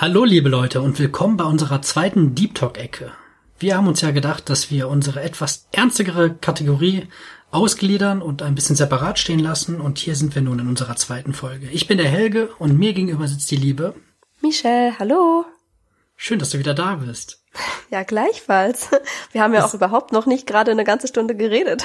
Hallo liebe Leute und willkommen bei unserer zweiten Deep Talk-Ecke. Wir haben uns ja gedacht, dass wir unsere etwas ernstigere Kategorie ausgliedern und ein bisschen separat stehen lassen und hier sind wir nun in unserer zweiten Folge. Ich bin der Helge und mir gegenüber sitzt die Liebe. Michelle, hallo. Schön, dass du wieder da bist. Ja, gleichfalls. Wir haben ja das auch überhaupt noch nicht gerade eine ganze Stunde geredet.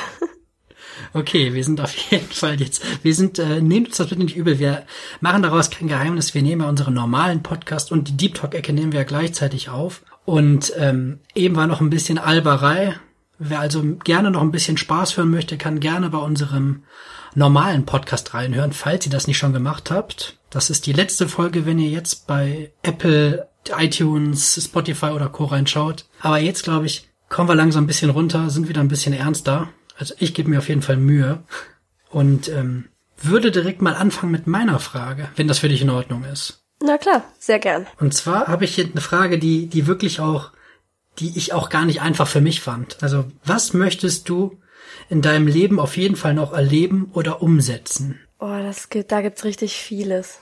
Okay, wir sind auf jeden Fall jetzt, wir sind, äh, nehmt uns das bitte nicht übel, wir machen daraus kein Geheimnis, wir nehmen ja unseren normalen Podcast und die Deep Talk-Ecke nehmen wir ja gleichzeitig auf. Und ähm, eben war noch ein bisschen Alberei. Wer also gerne noch ein bisschen Spaß hören möchte, kann gerne bei unserem normalen Podcast reinhören, falls ihr das nicht schon gemacht habt. Das ist die letzte Folge, wenn ihr jetzt bei Apple, iTunes, Spotify oder Co. reinschaut. Aber jetzt, glaube ich, kommen wir langsam ein bisschen runter, sind wieder ein bisschen ernster. Also ich gebe mir auf jeden Fall Mühe und ähm, würde direkt mal anfangen mit meiner Frage, wenn das für dich in Ordnung ist. Na klar, sehr gern. Und zwar habe ich hier eine Frage, die, die wirklich auch, die ich auch gar nicht einfach für mich fand. Also, was möchtest du in deinem Leben auf jeden Fall noch erleben oder umsetzen? Oh, das gibt, da gibt's richtig vieles.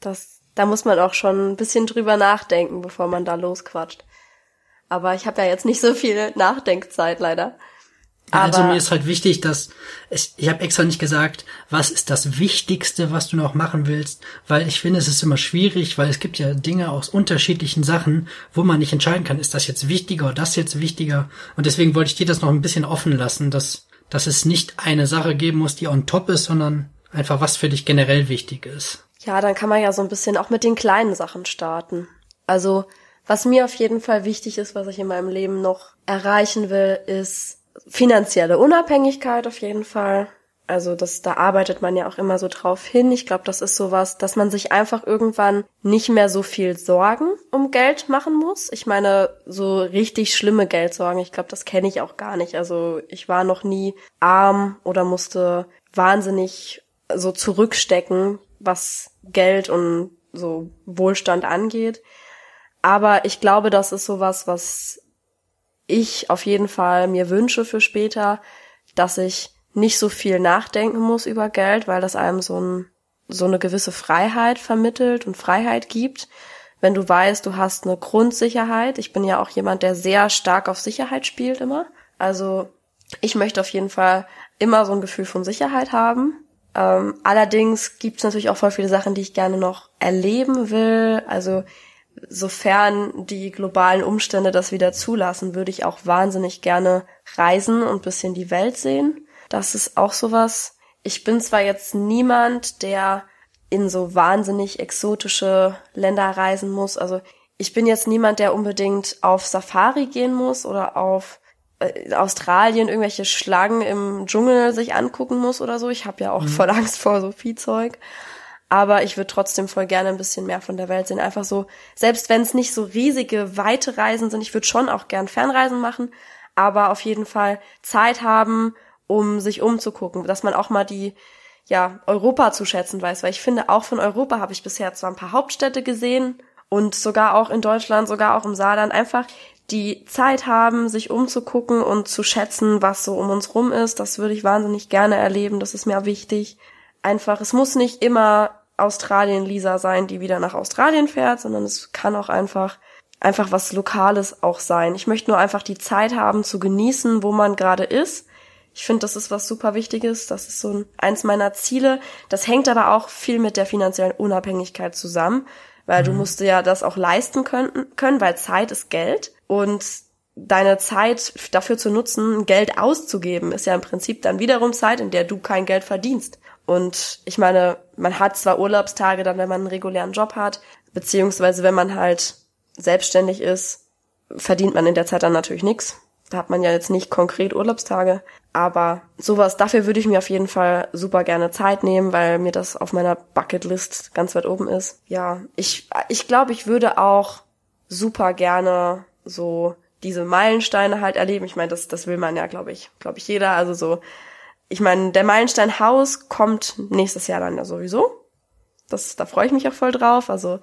Das, da muss man auch schon ein bisschen drüber nachdenken, bevor man da losquatscht. Aber ich habe ja jetzt nicht so viel Nachdenkzeit leider. Also mir ist halt wichtig, dass ich, ich habe extra nicht gesagt, was ist das Wichtigste, was du noch machen willst, weil ich finde, es ist immer schwierig, weil es gibt ja Dinge aus unterschiedlichen Sachen, wo man nicht entscheiden kann, ist das jetzt wichtiger oder das jetzt wichtiger. Und deswegen wollte ich dir das noch ein bisschen offen lassen, dass, dass es nicht eine Sache geben muss, die on top ist, sondern einfach was für dich generell wichtig ist. Ja, dann kann man ja so ein bisschen auch mit den kleinen Sachen starten. Also, was mir auf jeden Fall wichtig ist, was ich in meinem Leben noch erreichen will, ist finanzielle Unabhängigkeit auf jeden Fall. Also das, da arbeitet man ja auch immer so drauf hin. Ich glaube, das ist sowas, dass man sich einfach irgendwann nicht mehr so viel Sorgen um Geld machen muss. Ich meine, so richtig schlimme Geldsorgen, ich glaube, das kenne ich auch gar nicht. Also ich war noch nie arm oder musste wahnsinnig so zurückstecken, was Geld und so Wohlstand angeht. Aber ich glaube, das ist sowas, was ich auf jeden Fall mir wünsche für später, dass ich nicht so viel nachdenken muss über Geld, weil das einem so, ein, so eine gewisse Freiheit vermittelt und Freiheit gibt. Wenn du weißt, du hast eine Grundsicherheit. Ich bin ja auch jemand, der sehr stark auf Sicherheit spielt immer. Also ich möchte auf jeden Fall immer so ein Gefühl von Sicherheit haben. Ähm, allerdings gibt es natürlich auch voll viele Sachen, die ich gerne noch erleben will. Also sofern die globalen Umstände das wieder zulassen, würde ich auch wahnsinnig gerne reisen und bisschen die Welt sehen. Das ist auch sowas. Ich bin zwar jetzt niemand, der in so wahnsinnig exotische Länder reisen muss. Also ich bin jetzt niemand, der unbedingt auf Safari gehen muss oder auf äh, Australien irgendwelche Schlangen im Dschungel sich angucken muss oder so. Ich habe ja auch mhm. voll Angst vor so Viehzeug. Aber ich würde trotzdem voll gerne ein bisschen mehr von der Welt sehen. Einfach so, selbst wenn es nicht so riesige, weite Reisen sind, ich würde schon auch gern Fernreisen machen, aber auf jeden Fall Zeit haben, um sich umzugucken, dass man auch mal die ja, Europa zu schätzen weiß, weil ich finde, auch von Europa habe ich bisher zwar ein paar Hauptstädte gesehen und sogar auch in Deutschland, sogar auch im Saarland, einfach die Zeit haben, sich umzugucken und zu schätzen, was so um uns rum ist. Das würde ich wahnsinnig gerne erleben, das ist mir wichtig einfach, es muss nicht immer Australien-Lisa sein, die wieder nach Australien fährt, sondern es kann auch einfach einfach was Lokales auch sein. Ich möchte nur einfach die Zeit haben zu genießen, wo man gerade ist. Ich finde, das ist was super Wichtiges. Das ist so ein, eins meiner Ziele. Das hängt aber auch viel mit der finanziellen Unabhängigkeit zusammen, weil mhm. du musst ja das auch leisten können, können, weil Zeit ist Geld und deine Zeit dafür zu nutzen, Geld auszugeben, ist ja im Prinzip dann wiederum Zeit, in der du kein Geld verdienst. Und ich meine, man hat zwar Urlaubstage dann, wenn man einen regulären Job hat, beziehungsweise wenn man halt selbstständig ist, verdient man in der Zeit dann natürlich nichts. Da hat man ja jetzt nicht konkret Urlaubstage. Aber sowas, dafür würde ich mir auf jeden Fall super gerne Zeit nehmen, weil mir das auf meiner Bucketlist ganz weit oben ist. Ja, ich, ich glaube, ich würde auch super gerne so diese Meilensteine halt erleben. Ich meine, das, das will man ja, glaube ich, glaube ich, jeder. Also so ich meine, der Meilenstein Haus kommt nächstes Jahr dann ja sowieso. Das, da freue ich mich auch voll drauf. Also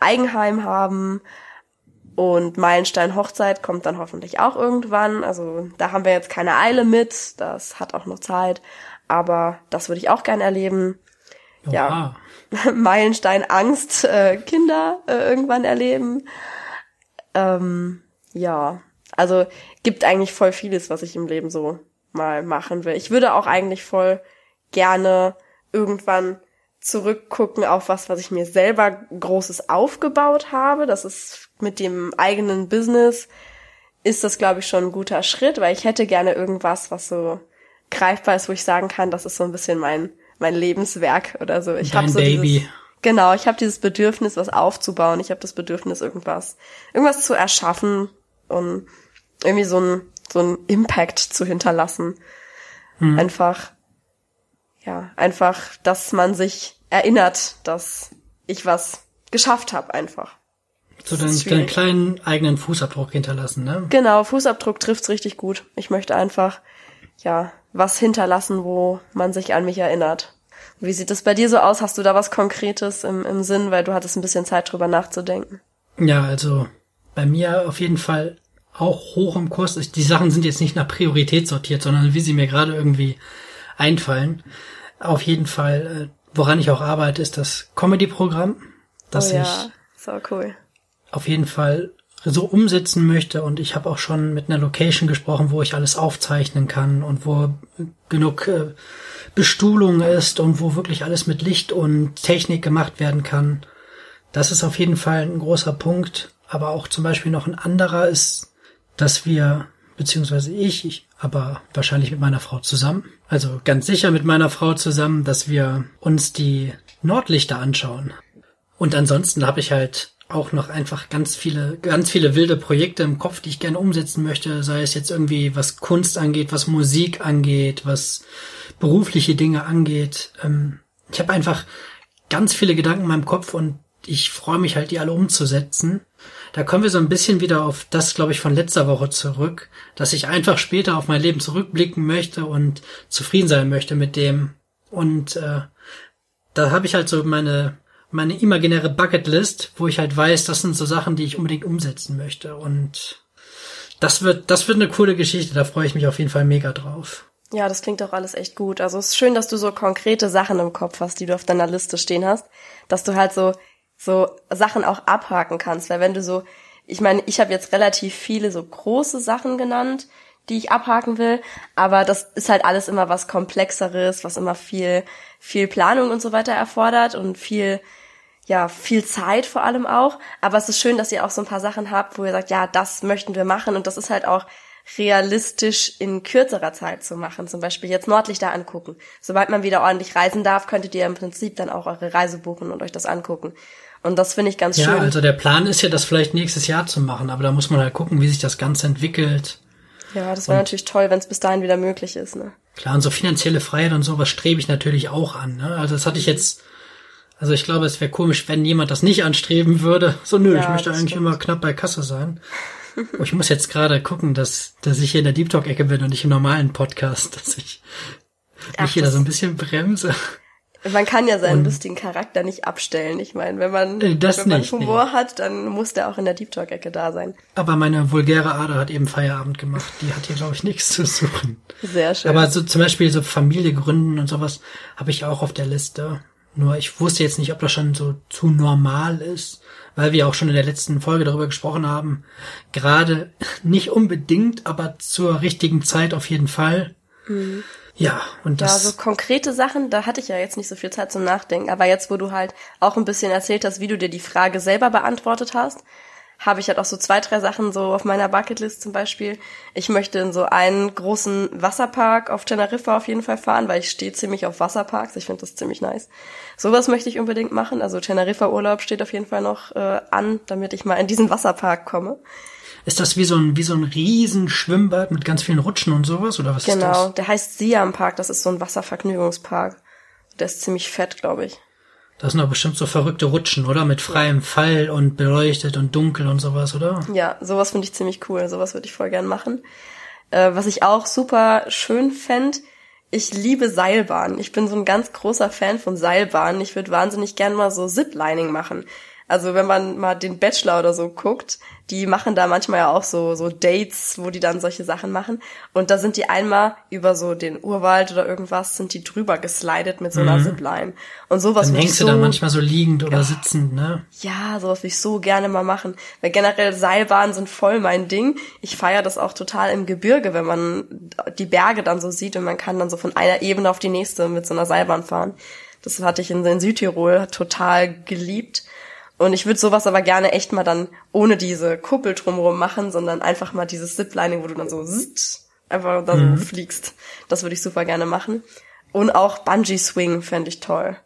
Eigenheim haben und Meilenstein Hochzeit kommt dann hoffentlich auch irgendwann. Also da haben wir jetzt keine Eile mit. Das hat auch noch Zeit. Aber das würde ich auch gerne erleben. Oha. Ja. Meilenstein Angst äh, Kinder äh, irgendwann erleben. Ähm, ja, also gibt eigentlich voll vieles, was ich im Leben so mal machen will. Ich würde auch eigentlich voll gerne irgendwann zurückgucken auf was, was ich mir selber Großes aufgebaut habe. Das ist mit dem eigenen Business ist das, glaube ich, schon ein guter Schritt, weil ich hätte gerne irgendwas, was so greifbar ist, wo ich sagen kann, das ist so ein bisschen mein mein Lebenswerk oder so. Ich habe so Baby. Dieses, genau, ich habe dieses Bedürfnis, was aufzubauen. Ich habe das Bedürfnis, irgendwas irgendwas zu erschaffen und irgendwie so ein so ein Impact zu hinterlassen. Hm. Einfach ja, einfach, dass man sich erinnert, dass ich was geschafft habe, einfach. So deinen, deinen kleinen eigenen Fußabdruck hinterlassen, ne? Genau, Fußabdruck trifft's richtig gut. Ich möchte einfach, ja, was hinterlassen, wo man sich an mich erinnert. Wie sieht es bei dir so aus? Hast du da was Konkretes im, im Sinn, weil du hattest ein bisschen Zeit drüber nachzudenken? Ja, also bei mir auf jeden Fall auch hoch im Kurs. Die Sachen sind jetzt nicht nach Priorität sortiert, sondern wie sie mir gerade irgendwie einfallen. Auf jeden Fall, äh, woran ich auch arbeite, ist das Comedy-Programm, das oh ja, ich so cool. auf jeden Fall so umsetzen möchte. Und ich habe auch schon mit einer Location gesprochen, wo ich alles aufzeichnen kann und wo genug äh, Bestuhlung ist und wo wirklich alles mit Licht und Technik gemacht werden kann. Das ist auf jeden Fall ein großer Punkt. Aber auch zum Beispiel noch ein anderer ist, dass wir, beziehungsweise ich, ich aber wahrscheinlich mit meiner Frau zusammen, also ganz sicher mit meiner Frau zusammen, dass wir uns die Nordlichter anschauen. Und ansonsten habe ich halt auch noch einfach ganz viele, ganz viele wilde Projekte im Kopf, die ich gerne umsetzen möchte, sei es jetzt irgendwie was Kunst angeht, was Musik angeht, was berufliche Dinge angeht. Ähm, ich habe einfach ganz viele Gedanken in meinem Kopf und ich freue mich halt, die alle umzusetzen. Da kommen wir so ein bisschen wieder auf das, glaube ich, von letzter Woche zurück, dass ich einfach später auf mein Leben zurückblicken möchte und zufrieden sein möchte mit dem. Und äh, da habe ich halt so meine meine imaginäre Bucketlist, wo ich halt weiß, das sind so Sachen, die ich unbedingt umsetzen möchte. Und das wird, das wird eine coole Geschichte. Da freue ich mich auf jeden Fall mega drauf. Ja, das klingt doch alles echt gut. Also es ist schön, dass du so konkrete Sachen im Kopf hast, die du auf deiner Liste stehen hast, dass du halt so so Sachen auch abhaken kannst, weil wenn du so, ich meine, ich habe jetzt relativ viele so große Sachen genannt, die ich abhaken will, aber das ist halt alles immer was komplexeres, was immer viel viel Planung und so weiter erfordert und viel ja, viel Zeit vor allem auch. Aber es ist schön, dass ihr auch so ein paar Sachen habt, wo ihr sagt, ja, das möchten wir machen. Und das ist halt auch realistisch in kürzerer Zeit zu machen. Zum Beispiel jetzt Nordlichter angucken. Sobald man wieder ordentlich reisen darf, könntet ihr im Prinzip dann auch eure Reise buchen und euch das angucken. Und das finde ich ganz ja, schön. Ja, also der Plan ist ja, das vielleicht nächstes Jahr zu machen, aber da muss man halt gucken, wie sich das Ganze entwickelt. Ja, das wäre natürlich toll, wenn es bis dahin wieder möglich ist. Ne? Klar, und so finanzielle Freiheit und sowas strebe ich natürlich auch an. Ne? Also das hatte ich jetzt also ich glaube, es wäre komisch, wenn jemand das nicht anstreben würde. So, nö, ja, ich möchte eigentlich stimmt. immer knapp bei Kasse sein. oh, ich muss jetzt gerade gucken, dass, dass ich hier in der Deep Talk-Ecke bin und nicht im normalen Podcast, dass ich Ach, mich hier da so ein bisschen bremse. Man kann ja seinen und, lustigen Charakter nicht abstellen. Ich meine, wenn man, äh, das wenn man nicht, Humor nee. hat, dann muss der auch in der Deep Talk-Ecke da sein. Aber meine vulgäre Ader hat eben Feierabend gemacht. Die hat hier, glaube ich, nichts zu suchen. Sehr schön. Aber so zum Beispiel so Familie gründen und sowas habe ich auch auf der Liste. Nur ich wusste jetzt nicht, ob das schon so zu normal ist, weil wir auch schon in der letzten Folge darüber gesprochen haben. Gerade nicht unbedingt, aber zur richtigen Zeit auf jeden Fall. Mhm. Ja, und das. Ja, so konkrete Sachen, da hatte ich ja jetzt nicht so viel Zeit zum Nachdenken. Aber jetzt, wo du halt auch ein bisschen erzählt hast, wie du dir die Frage selber beantwortet hast, habe ich halt auch so zwei, drei Sachen so auf meiner Bucketlist zum Beispiel. Ich möchte in so einen großen Wasserpark auf Teneriffa auf jeden Fall fahren, weil ich stehe ziemlich auf Wasserparks. Ich finde das ziemlich nice. Sowas möchte ich unbedingt machen. Also Teneriffa Urlaub steht auf jeden Fall noch äh, an, damit ich mal in diesen Wasserpark komme. Ist das wie so ein, wie so ein riesen Schwimmbad mit ganz vielen Rutschen und sowas, oder was genau, ist das? Genau, der heißt Siam Park, das ist so ein Wasservergnügungspark. Der ist ziemlich fett, glaube ich. Das sind doch bestimmt so verrückte Rutschen, oder? Mit freiem Fall und beleuchtet und dunkel und sowas, oder? Ja, sowas finde ich ziemlich cool. Sowas würde ich voll gern machen. Äh, was ich auch super schön fände, ich liebe Seilbahnen. Ich bin so ein ganz großer Fan von Seilbahnen. Ich würde wahnsinnig gern mal so Ziplining machen. Also wenn man mal den Bachelor oder so guckt, die machen da manchmal ja auch so, so Dates, wo die dann solche Sachen machen. Und da sind die einmal über so den Urwald oder irgendwas, sind die drüber geslidet mit so einer mhm. Zipline. Und sowas Dann hängst so, du da manchmal so liegend oder ja, sitzend, ne? Ja, sowas würde ich so gerne mal machen. Weil generell Seilbahnen sind voll mein Ding. Ich feiere das auch total im Gebirge, wenn man die Berge dann so sieht und man kann dann so von einer Ebene auf die nächste mit so einer Seilbahn fahren. Das hatte ich in, in Südtirol total geliebt. Und ich würde sowas aber gerne echt mal dann ohne diese Kuppel drumherum machen, sondern einfach mal dieses Ziplining, wo du dann so zzzt, einfach da mhm. so fliegst. Das würde ich super gerne machen. Und auch Bungee Swing fände ich toll.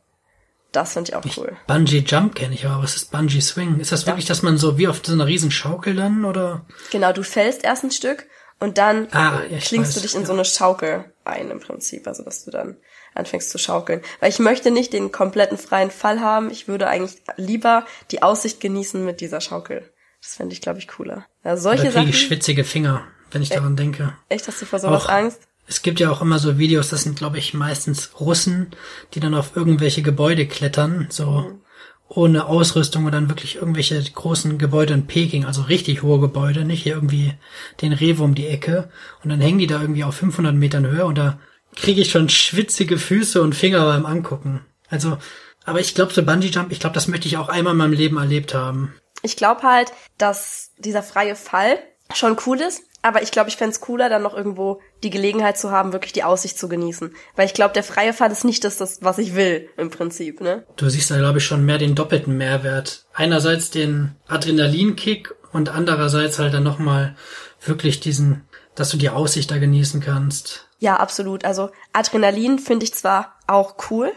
Das finde ich auch cool. Ich, Bungee Jump kenne ich, aber was ist Bungee Swing? Ist das ja. wirklich, dass man so wie auf so einer riesen Schaukel dann oder? Genau, du fällst erst ein Stück und dann ah, ja, klingst weiß, du dich in ja. so eine Schaukel ein im Prinzip, also dass du dann anfängst zu schaukeln. Weil ich möchte nicht den kompletten freien Fall haben. Ich würde eigentlich lieber die Aussicht genießen mit dieser Schaukel. Das fände ich, glaube ich, cooler. Ja, solche da kriege ich schwitzige Finger, wenn ich daran denke. Echt, hast du vor sowas auch, Angst? Es gibt ja auch immer so Videos, das sind, glaube ich, meistens Russen, die dann auf irgendwelche Gebäude klettern, so mhm. ohne Ausrüstung und dann wirklich irgendwelche großen Gebäude in Peking, also richtig hohe Gebäude, nicht hier irgendwie den Rewe um die Ecke. Und dann hängen die da irgendwie auf 500 Metern Höhe und da kriege ich schon schwitzige Füße und Finger beim Angucken. Also, aber ich glaube, so Bungee Jump, ich glaube, das möchte ich auch einmal in meinem Leben erlebt haben. Ich glaube halt, dass dieser freie Fall schon cool ist, aber ich glaube, ich fände cooler, dann noch irgendwo die Gelegenheit zu haben, wirklich die Aussicht zu genießen. Weil ich glaube, der freie Fall ist nicht das, das, was ich will, im Prinzip, ne? Du siehst da, glaube ich, schon mehr den doppelten Mehrwert. Einerseits den Adrenalinkick und andererseits halt dann nochmal wirklich diesen, dass du die Aussicht da genießen kannst. Ja, absolut. Also Adrenalin finde ich zwar auch cool,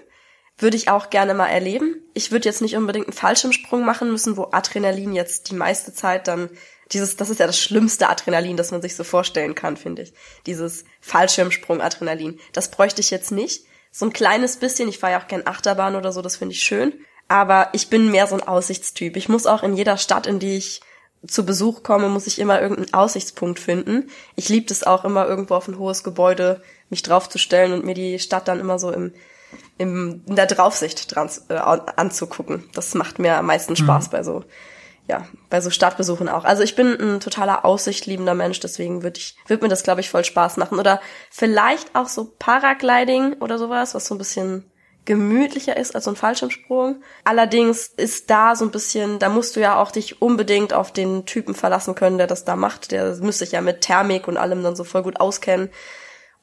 würde ich auch gerne mal erleben. Ich würde jetzt nicht unbedingt einen Fallschirmsprung machen müssen, wo Adrenalin jetzt die meiste Zeit dann dieses, das ist ja das schlimmste Adrenalin, das man sich so vorstellen kann, finde ich. Dieses Fallschirmsprung-Adrenalin. Das bräuchte ich jetzt nicht. So ein kleines bisschen, ich fahre ja auch gern Achterbahn oder so, das finde ich schön. Aber ich bin mehr so ein Aussichtstyp. Ich muss auch in jeder Stadt, in die ich zu Besuch komme, muss ich immer irgendeinen Aussichtspunkt finden. Ich liebe es auch immer irgendwo auf ein hohes Gebäude mich draufzustellen und mir die Stadt dann immer so im, im in der Draufsicht dran, äh, anzugucken. Das macht mir am meisten Spaß mhm. bei so ja, bei so Stadtbesuchen auch. Also ich bin ein totaler aussichtliebender Mensch, deswegen würde ich würde mir das glaube ich voll Spaß machen oder vielleicht auch so Paragliding oder sowas, was so ein bisschen gemütlicher ist als so ein Fallschirmsprung. Allerdings ist da so ein bisschen, da musst du ja auch dich unbedingt auf den Typen verlassen können, der das da macht. Der müsste sich ja mit Thermik und allem dann so voll gut auskennen.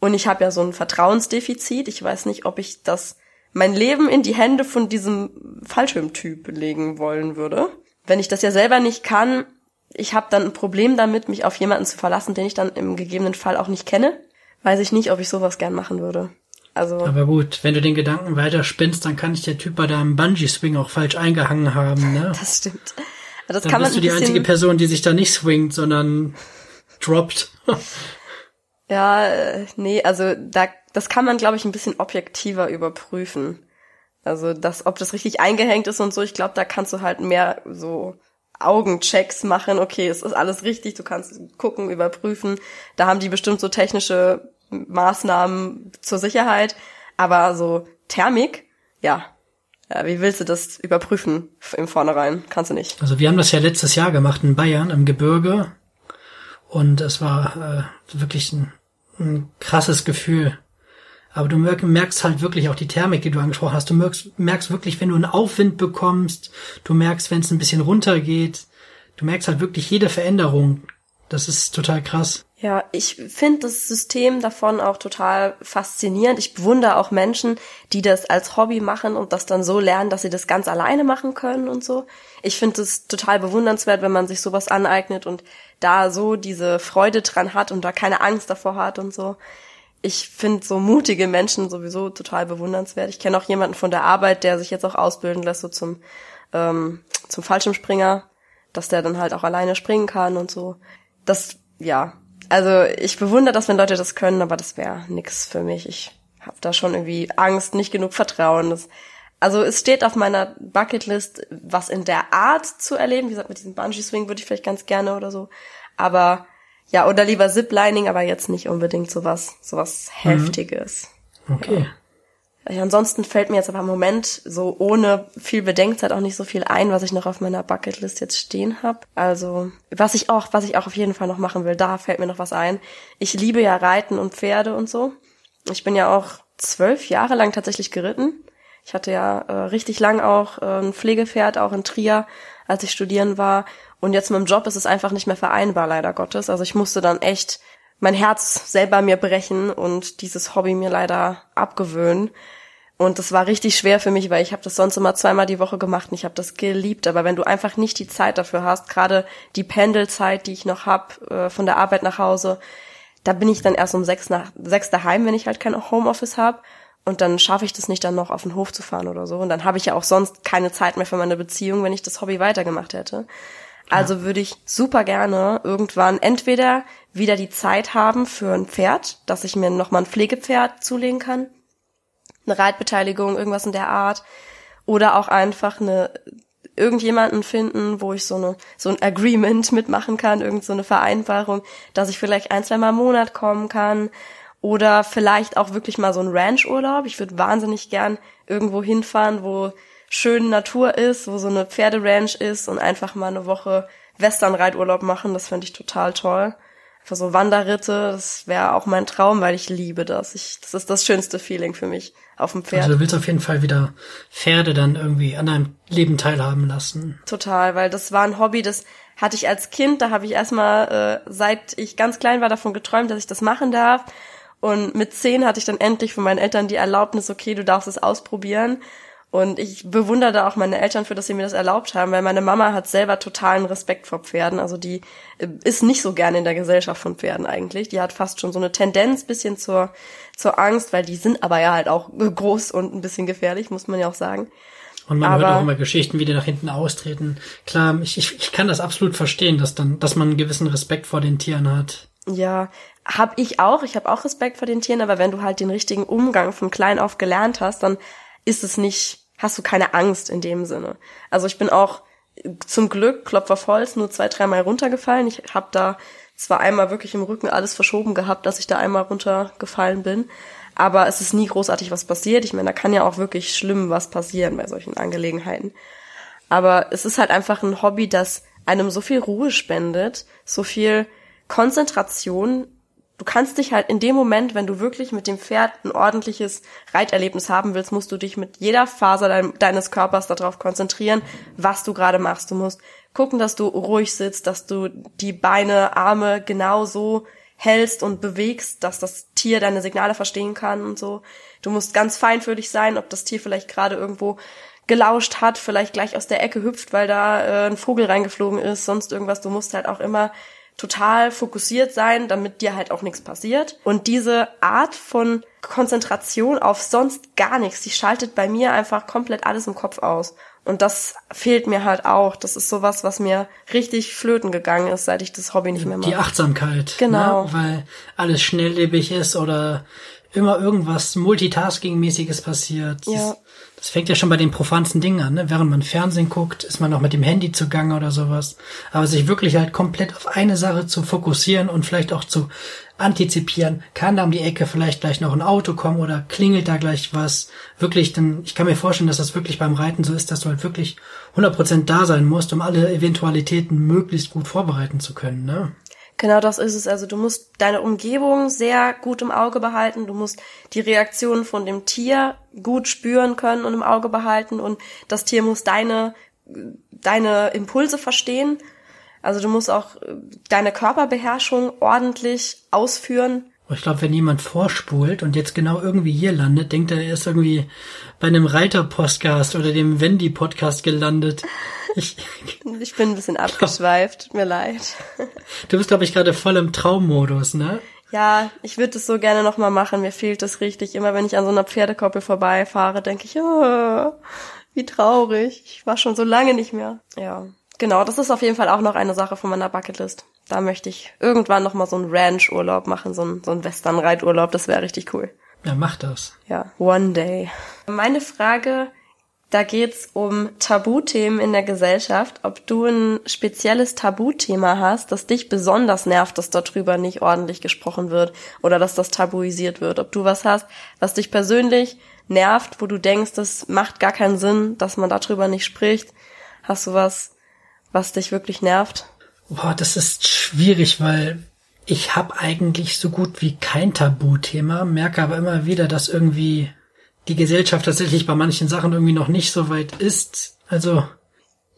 Und ich habe ja so ein Vertrauensdefizit. Ich weiß nicht, ob ich das mein Leben in die Hände von diesem Fallschirmtyp legen wollen würde. Wenn ich das ja selber nicht kann, ich habe dann ein Problem damit, mich auf jemanden zu verlassen, den ich dann im gegebenen Fall auch nicht kenne. Weiß ich nicht, ob ich sowas gern machen würde. Also. Aber gut, wenn du den Gedanken weiter spinnst, dann kann ich der Typ bei deinem Bungee-Swing auch falsch eingehangen haben, ne? Das stimmt. Das dann kann bist man du die einzige Person, die sich da nicht swingt, sondern droppt. ja, äh, nee, also da, das kann man, glaube ich, ein bisschen objektiver überprüfen. Also das, ob das richtig eingehängt ist und so, ich glaube, da kannst du halt mehr so Augenchecks machen. Okay, es ist alles richtig, du kannst gucken, überprüfen. Da haben die bestimmt so technische Maßnahmen zur Sicherheit, aber so Thermik, ja. ja. Wie willst du das überprüfen im Vornherein? Kannst du nicht. Also wir haben das ja letztes Jahr gemacht in Bayern im Gebirge und es war äh, wirklich ein, ein krasses Gefühl. Aber du merkst halt wirklich auch die Thermik, die du angesprochen hast. Du merkst, merkst wirklich, wenn du einen Aufwind bekommst. Du merkst, wenn es ein bisschen runtergeht. Du merkst halt wirklich jede Veränderung. Das ist total krass. Ja, ich finde das System davon auch total faszinierend. Ich bewundere auch Menschen, die das als Hobby machen und das dann so lernen, dass sie das ganz alleine machen können und so. Ich finde es total bewundernswert, wenn man sich sowas aneignet und da so diese Freude dran hat und da keine Angst davor hat und so. Ich finde so mutige Menschen sowieso total bewundernswert. Ich kenne auch jemanden von der Arbeit, der sich jetzt auch ausbilden lässt, so zum, ähm, zum Fallschirmspringer, dass der dann halt auch alleine springen kann und so. Das, ja, also ich bewundere das, wenn Leute das können, aber das wäre nix für mich. Ich habe da schon irgendwie Angst, nicht genug Vertrauen. Das, also es steht auf meiner Bucketlist, was in der Art zu erleben. Wie gesagt, mit diesem Bungee-Swing würde ich vielleicht ganz gerne oder so. Aber ja, oder lieber Ziplining, aber jetzt nicht unbedingt sowas, sowas mhm. Heftiges. Okay. Ja, ansonsten fällt mir jetzt aber im Moment so ohne viel Bedenkzeit auch nicht so viel ein, was ich noch auf meiner Bucketlist jetzt stehen habe. Also was ich auch, was ich auch auf jeden Fall noch machen will, da fällt mir noch was ein. Ich liebe ja Reiten und Pferde und so. Ich bin ja auch zwölf Jahre lang tatsächlich geritten. Ich hatte ja äh, richtig lang auch äh, ein Pflegepferd, auch in Trier, als ich studieren war. Und jetzt mit dem Job ist es einfach nicht mehr vereinbar, leider Gottes. Also ich musste dann echt mein Herz selber mir brechen und dieses Hobby mir leider abgewöhnen. Und das war richtig schwer für mich, weil ich habe das sonst immer zweimal die Woche gemacht und ich habe das geliebt. Aber wenn du einfach nicht die Zeit dafür hast, gerade die Pendelzeit, die ich noch hab äh, von der Arbeit nach Hause, da bin ich dann erst um sechs, nach, sechs daheim, wenn ich halt kein Homeoffice habe. Und dann schaffe ich das nicht, dann noch auf den Hof zu fahren oder so. Und dann habe ich ja auch sonst keine Zeit mehr für meine Beziehung, wenn ich das Hobby weitergemacht hätte. Also würde ich super gerne irgendwann entweder wieder die Zeit haben für ein Pferd, dass ich mir nochmal ein Pflegepferd zulegen kann, eine Reitbeteiligung, irgendwas in der Art, oder auch einfach eine irgendjemanden finden, wo ich so eine so ein Agreement mitmachen kann, irgend so eine Vereinbarung, dass ich vielleicht ein, zwei Mal im Monat kommen kann oder vielleicht auch wirklich mal so ein Ranchurlaub. Ich würde wahnsinnig gern irgendwo hinfahren, wo schön Natur ist, wo so eine Pferderanch ist und einfach mal eine Woche Westernreiturlaub machen. Das fände ich total toll. Einfach so Wanderritte, das wäre auch mein Traum, weil ich liebe das. Ich, das ist das schönste Feeling für mich auf dem Pferd. Also du willst auf jeden Fall wieder Pferde dann irgendwie an deinem Leben teilhaben lassen. Total, weil das war ein Hobby, das hatte ich als Kind, da habe ich erstmal, äh, seit ich ganz klein war, davon geträumt, dass ich das machen darf. Und mit zehn hatte ich dann endlich von meinen Eltern die Erlaubnis, okay, du darfst es ausprobieren. Und ich bewundere da auch meine Eltern für, dass sie mir das erlaubt haben, weil meine Mama hat selber totalen Respekt vor Pferden. Also die äh, ist nicht so gerne in der Gesellschaft von Pferden eigentlich. Die hat fast schon so eine Tendenz bisschen zur, zur Angst, weil die sind aber ja halt auch groß und ein bisschen gefährlich, muss man ja auch sagen. Und man aber, hört auch immer Geschichten, wie die nach hinten austreten. Klar, ich, ich, ich kann das absolut verstehen, dass dann, dass man einen gewissen Respekt vor den Tieren hat. Ja, hab ich auch. Ich habe auch Respekt vor den Tieren, aber wenn du halt den richtigen Umgang von klein auf gelernt hast, dann ist es nicht, hast du keine Angst in dem Sinne. Also ich bin auch zum Glück, Klopfer Holz, nur zwei, dreimal runtergefallen. Ich habe da zwar einmal wirklich im Rücken alles verschoben gehabt, dass ich da einmal runtergefallen bin, aber es ist nie großartig was passiert. Ich meine, da kann ja auch wirklich schlimm was passieren bei solchen Angelegenheiten. Aber es ist halt einfach ein Hobby, das einem so viel Ruhe spendet, so viel Konzentration du kannst dich halt in dem Moment, wenn du wirklich mit dem Pferd ein ordentliches Reiterlebnis haben willst, musst du dich mit jeder Faser dein, deines Körpers darauf konzentrieren, was du gerade machst. Du musst gucken, dass du ruhig sitzt, dass du die Beine, Arme genau so hältst und bewegst, dass das Tier deine Signale verstehen kann und so. Du musst ganz feinfühlig sein, ob das Tier vielleicht gerade irgendwo gelauscht hat, vielleicht gleich aus der Ecke hüpft, weil da äh, ein Vogel reingeflogen ist, sonst irgendwas. Du musst halt auch immer total fokussiert sein, damit dir halt auch nichts passiert. Und diese Art von Konzentration auf sonst gar nichts, die schaltet bei mir einfach komplett alles im Kopf aus. Und das fehlt mir halt auch. Das ist sowas, was mir richtig flöten gegangen ist, seit ich das Hobby nicht mehr mache. Die Achtsamkeit. Genau. Ne? Weil alles schnelllebig ist oder immer irgendwas Multitasking-mäßiges passiert. Ja. Das fängt ja schon bei den profansten Dingen an, ne? Während man Fernsehen guckt, ist man auch mit dem Handy zugange oder sowas. Aber sich wirklich halt komplett auf eine Sache zu fokussieren und vielleicht auch zu antizipieren, kann da um die Ecke vielleicht gleich noch ein Auto kommen oder klingelt da gleich was. Wirklich, dann, ich kann mir vorstellen, dass das wirklich beim Reiten so ist, dass du halt wirklich 100% da sein musst, um alle Eventualitäten möglichst gut vorbereiten zu können, ne? Genau das ist es. Also du musst deine Umgebung sehr gut im Auge behalten. Du musst die Reaktionen von dem Tier gut spüren können und im Auge behalten. Und das Tier muss deine, deine Impulse verstehen. Also du musst auch deine Körperbeherrschung ordentlich ausführen. Ich glaube, wenn jemand vorspult und jetzt genau irgendwie hier landet, denkt er, er ist irgendwie bei einem Reiter-Podcast oder dem Wendy-Podcast gelandet. Ich, ich bin ein bisschen abgeschweift, tut mir leid. Du bist, glaube ich, gerade voll im Traummodus, ne? Ja, ich würde es so gerne nochmal machen. Mir fehlt das richtig. Immer wenn ich an so einer Pferdekoppel vorbeifahre, denke ich, oh, wie traurig. Ich war schon so lange nicht mehr. Ja, genau. Das ist auf jeden Fall auch noch eine Sache von meiner Bucketlist. Da möchte ich irgendwann nochmal so einen Ranch-Urlaub machen, so einen, so einen Western-Reiturlaub. Das wäre richtig cool. Ja, mach das. Ja, one day. Meine Frage Da geht's um Tabuthemen in der Gesellschaft. Ob du ein spezielles Tabuthema hast, das dich besonders nervt, dass darüber nicht ordentlich gesprochen wird oder dass das tabuisiert wird. Ob du was hast, was dich persönlich nervt, wo du denkst, das macht gar keinen Sinn, dass man darüber nicht spricht. Hast du was, was dich wirklich nervt? Boah, das ist schwierig, weil ich habe eigentlich so gut wie kein Tabuthema, merke aber immer wieder, dass irgendwie die Gesellschaft tatsächlich bei manchen Sachen irgendwie noch nicht so weit ist. Also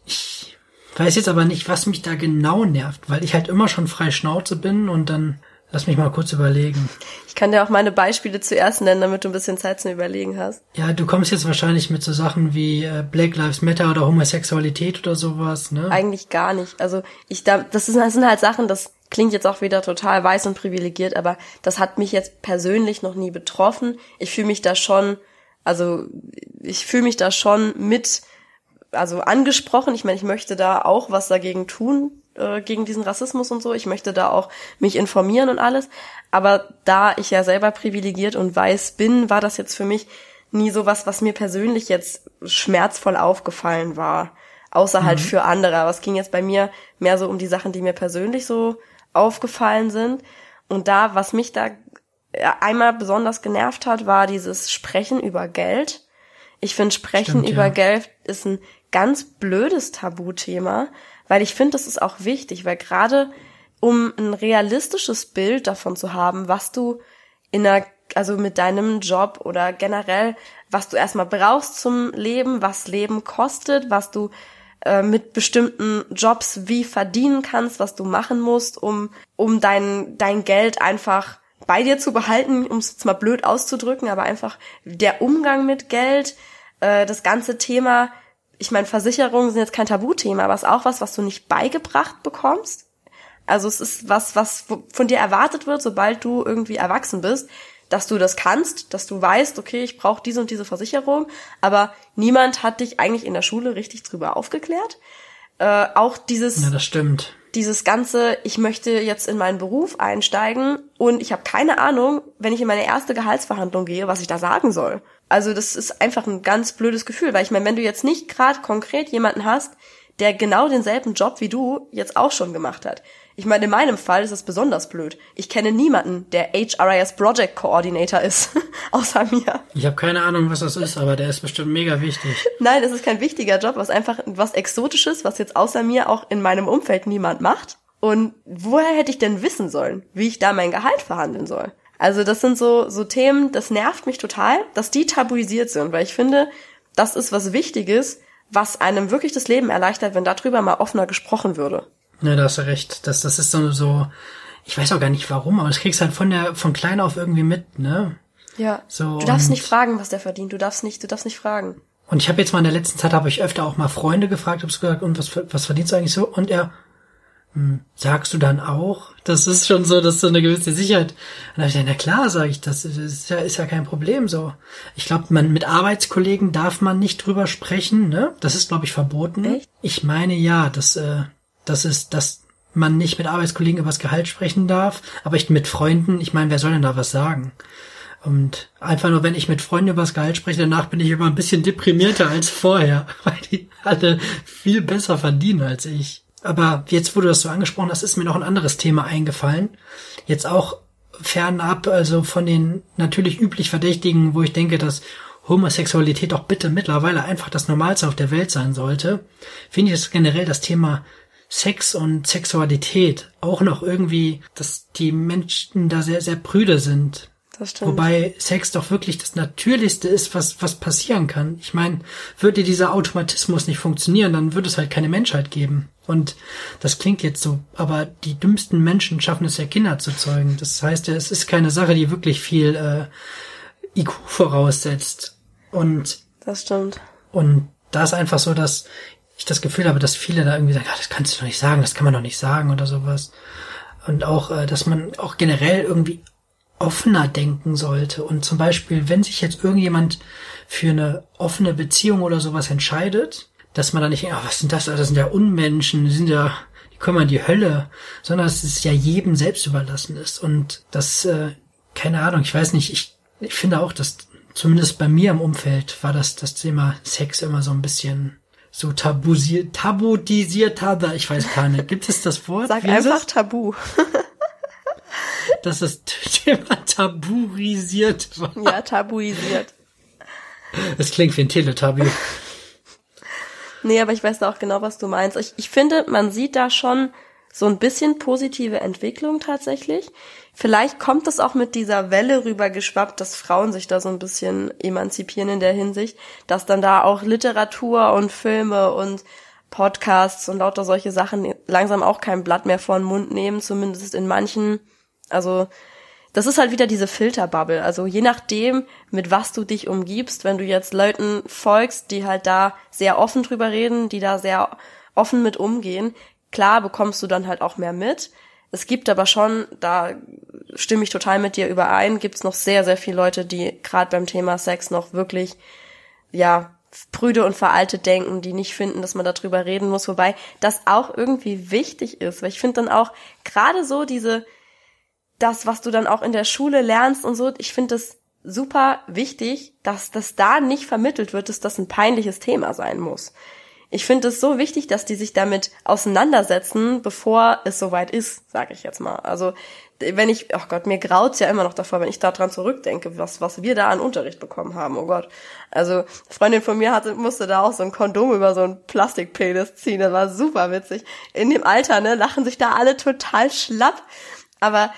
ich weiß jetzt aber nicht, was mich da genau nervt, weil ich halt immer schon frei Schnauze bin und dann lass mich mal kurz überlegen. Ich kann dir auch meine Beispiele zuerst nennen, damit du ein bisschen Zeit zum Überlegen hast. Ja, du kommst jetzt wahrscheinlich mit so Sachen wie äh, Black Lives Matter oder Homosexualität oder sowas, ne? Eigentlich gar nicht. Also ich da, das sind, das sind halt Sachen, das klingt jetzt auch wieder total weiß und privilegiert, aber das hat mich jetzt persönlich noch nie betroffen. Ich fühle mich da schon also ich fühle mich da schon mit, also angesprochen. Ich meine, ich möchte da auch was dagegen tun, äh, gegen diesen Rassismus und so. Ich möchte da auch mich informieren und alles. Aber da ich ja selber privilegiert und weiß bin, war das jetzt für mich nie so was, was mir persönlich jetzt schmerzvoll aufgefallen war. Außer halt mhm. für andere. Aber es ging jetzt bei mir mehr so um die Sachen, die mir persönlich so aufgefallen sind. Und da, was mich da einmal besonders genervt hat, war dieses Sprechen über Geld. Ich finde, Sprechen Stimmt, über ja. Geld ist ein ganz blödes Tabuthema, weil ich finde, das ist auch wichtig, weil gerade um ein realistisches Bild davon zu haben, was du in einer, also mit deinem Job oder generell, was du erstmal brauchst zum Leben, was Leben kostet, was du äh, mit bestimmten Jobs wie verdienen kannst, was du machen musst, um, um dein, dein Geld einfach bei dir zu behalten, um es jetzt mal blöd auszudrücken, aber einfach der Umgang mit Geld, äh, das ganze Thema, ich meine, Versicherungen sind jetzt kein Tabuthema, aber es ist auch was, was du nicht beigebracht bekommst. Also es ist was, was von dir erwartet wird, sobald du irgendwie erwachsen bist, dass du das kannst, dass du weißt, okay, ich brauche diese und diese Versicherung, aber niemand hat dich eigentlich in der Schule richtig drüber aufgeklärt. Äh, auch dieses. Ja, das stimmt dieses ganze, ich möchte jetzt in meinen Beruf einsteigen und ich habe keine Ahnung, wenn ich in meine erste Gehaltsverhandlung gehe, was ich da sagen soll. Also das ist einfach ein ganz blödes Gefühl, weil ich meine, wenn du jetzt nicht gerade konkret jemanden hast, der genau denselben Job wie du jetzt auch schon gemacht hat. Ich meine, in meinem Fall ist es besonders blöd. Ich kenne niemanden, der HRIS Project Coordinator ist, außer mir. Ich habe keine Ahnung, was das ist, aber der ist bestimmt mega wichtig. Nein, es ist kein wichtiger Job, was einfach was Exotisches, was jetzt außer mir auch in meinem Umfeld niemand macht. Und woher hätte ich denn wissen sollen, wie ich da mein Gehalt verhandeln soll? Also das sind so, so Themen, das nervt mich total, dass die tabuisiert sind, weil ich finde, das ist was Wichtiges, was einem wirklich das Leben erleichtert, wenn darüber mal offener gesprochen würde. Ja, da hast du recht. Das, das ist so, so, ich weiß auch gar nicht warum, aber das kriegst halt von der, von klein auf irgendwie mit, ne? Ja. So, du darfst nicht fragen, was der verdient. Du darfst nicht, du darfst nicht fragen. Und ich habe jetzt mal in der letzten Zeit habe ich öfter auch mal Freunde gefragt, hab's gesagt, und was, was verdienst du eigentlich so? Und er, sagst du dann auch? Das ist schon so, dass so eine gewisse Sicherheit. Und dann ich, na klar, sage ich, das ist ja, ist ja kein Problem so. Ich glaube, man mit Arbeitskollegen darf man nicht drüber sprechen, ne? Das ist, glaube ich, verboten. Echt? Ich meine ja, das, äh, das ist, dass man nicht mit Arbeitskollegen über das Gehalt sprechen darf, aber ich mit Freunden, ich meine, wer soll denn da was sagen? Und einfach nur, wenn ich mit Freunden über das Gehalt spreche, danach bin ich immer ein bisschen deprimierter als vorher, weil die alle viel besser verdienen als ich. Aber jetzt, wo du das so angesprochen hast, ist mir noch ein anderes Thema eingefallen. Jetzt auch fernab, also von den natürlich üblich Verdächtigen, wo ich denke, dass Homosexualität doch bitte mittlerweile einfach das Normalste auf der Welt sein sollte, finde ich das generell das Thema Sex und Sexualität auch noch irgendwie, dass die Menschen da sehr, sehr prüde sind. Das stimmt. Wobei Sex doch wirklich das Natürlichste ist, was, was passieren kann. Ich meine, würde dieser Automatismus nicht funktionieren, dann würde es halt keine Menschheit geben. Und das klingt jetzt so, aber die dümmsten Menschen schaffen es ja, Kinder zu zeugen. Das heißt ja, es ist keine Sache, die wirklich viel äh, IQ voraussetzt. Und das stimmt. Und da ist einfach so, dass ich das Gefühl habe, dass viele da irgendwie sagen, ja, das kannst du doch nicht sagen, das kann man doch nicht sagen oder sowas. Und auch, äh, dass man auch generell irgendwie offener denken sollte. Und zum Beispiel, wenn sich jetzt irgendjemand für eine offene Beziehung oder sowas entscheidet, dass man da nicht, ah, was sind das? Das sind ja Unmenschen, die sind ja, die kommen in die Hölle, sondern dass es ja jedem selbst überlassen ist. Und das, äh, keine Ahnung, ich weiß nicht, ich, ich finde auch, dass zumindest bei mir im Umfeld war das das Thema Sex immer so ein bisschen so tabuisiert, tabutisiert habe. Ich weiß gar nicht. Gibt es das Wort? Sag einfach Tabu. Dass das Thema tabuisiert war. Ja, tabuisiert. Das klingt wie ein Teletubby. Nee, aber ich weiß auch genau, was du meinst. Ich, ich finde, man sieht da schon so ein bisschen positive Entwicklung tatsächlich. Vielleicht kommt es auch mit dieser Welle rüber geschwappt, dass Frauen sich da so ein bisschen emanzipieren in der Hinsicht, dass dann da auch Literatur und Filme und Podcasts und lauter solche Sachen langsam auch kein Blatt mehr vor den Mund nehmen, zumindest in manchen. Also das ist halt wieder diese Filterbubble. Also je nachdem, mit was du dich umgibst, wenn du jetzt Leuten folgst, die halt da sehr offen drüber reden, die da sehr offen mit umgehen, klar bekommst du dann halt auch mehr mit. Es gibt aber schon, da stimme ich total mit dir überein, gibt es noch sehr, sehr viele Leute, die gerade beim Thema Sex noch wirklich, ja, prüde und veraltet denken, die nicht finden, dass man darüber reden muss, wobei das auch irgendwie wichtig ist, weil ich finde dann auch gerade so diese, das, was du dann auch in der Schule lernst und so, ich finde das super wichtig, dass das da nicht vermittelt wird, dass das ein peinliches Thema sein muss. Ich finde es so wichtig, dass die sich damit auseinandersetzen, bevor es soweit ist, sage ich jetzt mal. Also wenn ich, ach oh Gott, mir graut's ja immer noch davor, wenn ich daran zurückdenke, was, was wir da an Unterricht bekommen haben, oh Gott. Also, Freundin von mir hatte, musste da auch so ein Kondom über so ein Plastikpenis ziehen, das war super witzig. In dem Alter, ne, lachen sich da alle total schlapp. Aber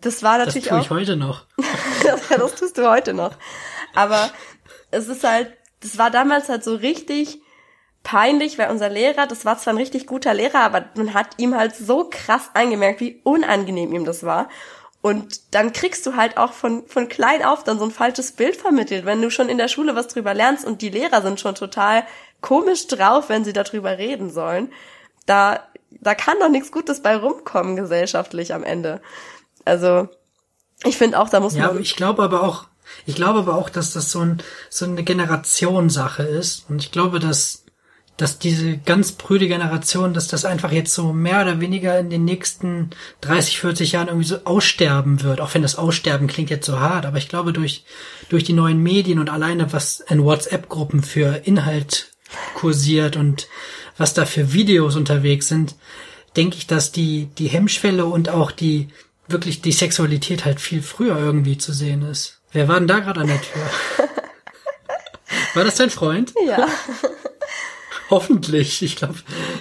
das war natürlich das tue auch. ich heute noch. ja, das tust du heute noch. Aber es ist halt, das war damals halt so richtig peinlich, weil unser Lehrer, das war zwar ein richtig guter Lehrer, aber man hat ihm halt so krass eingemerkt, wie unangenehm ihm das war. Und dann kriegst du halt auch von, von klein auf dann so ein falsches Bild vermittelt, wenn du schon in der Schule was drüber lernst und die Lehrer sind schon total komisch drauf, wenn sie darüber reden sollen. Da, da kann doch nichts Gutes bei rumkommen gesellschaftlich am Ende. Also ich finde auch, da muss ja, man. ich glaube aber auch, ich glaube aber auch, dass das so, ein, so eine Generationssache ist. Und ich glaube, dass, dass diese ganz prüde Generation, dass das einfach jetzt so mehr oder weniger in den nächsten 30, 40 Jahren irgendwie so aussterben wird. Auch wenn das Aussterben klingt jetzt so hart, aber ich glaube durch, durch die neuen Medien und alleine was in WhatsApp-Gruppen für Inhalt kursiert und was da für Videos unterwegs sind, denke ich, dass die, die Hemmschwelle und auch die, wirklich die Sexualität halt viel früher irgendwie zu sehen ist. Wer war denn da gerade an der Tür? war das dein Freund? Ja. Hoffentlich. Ich glaube,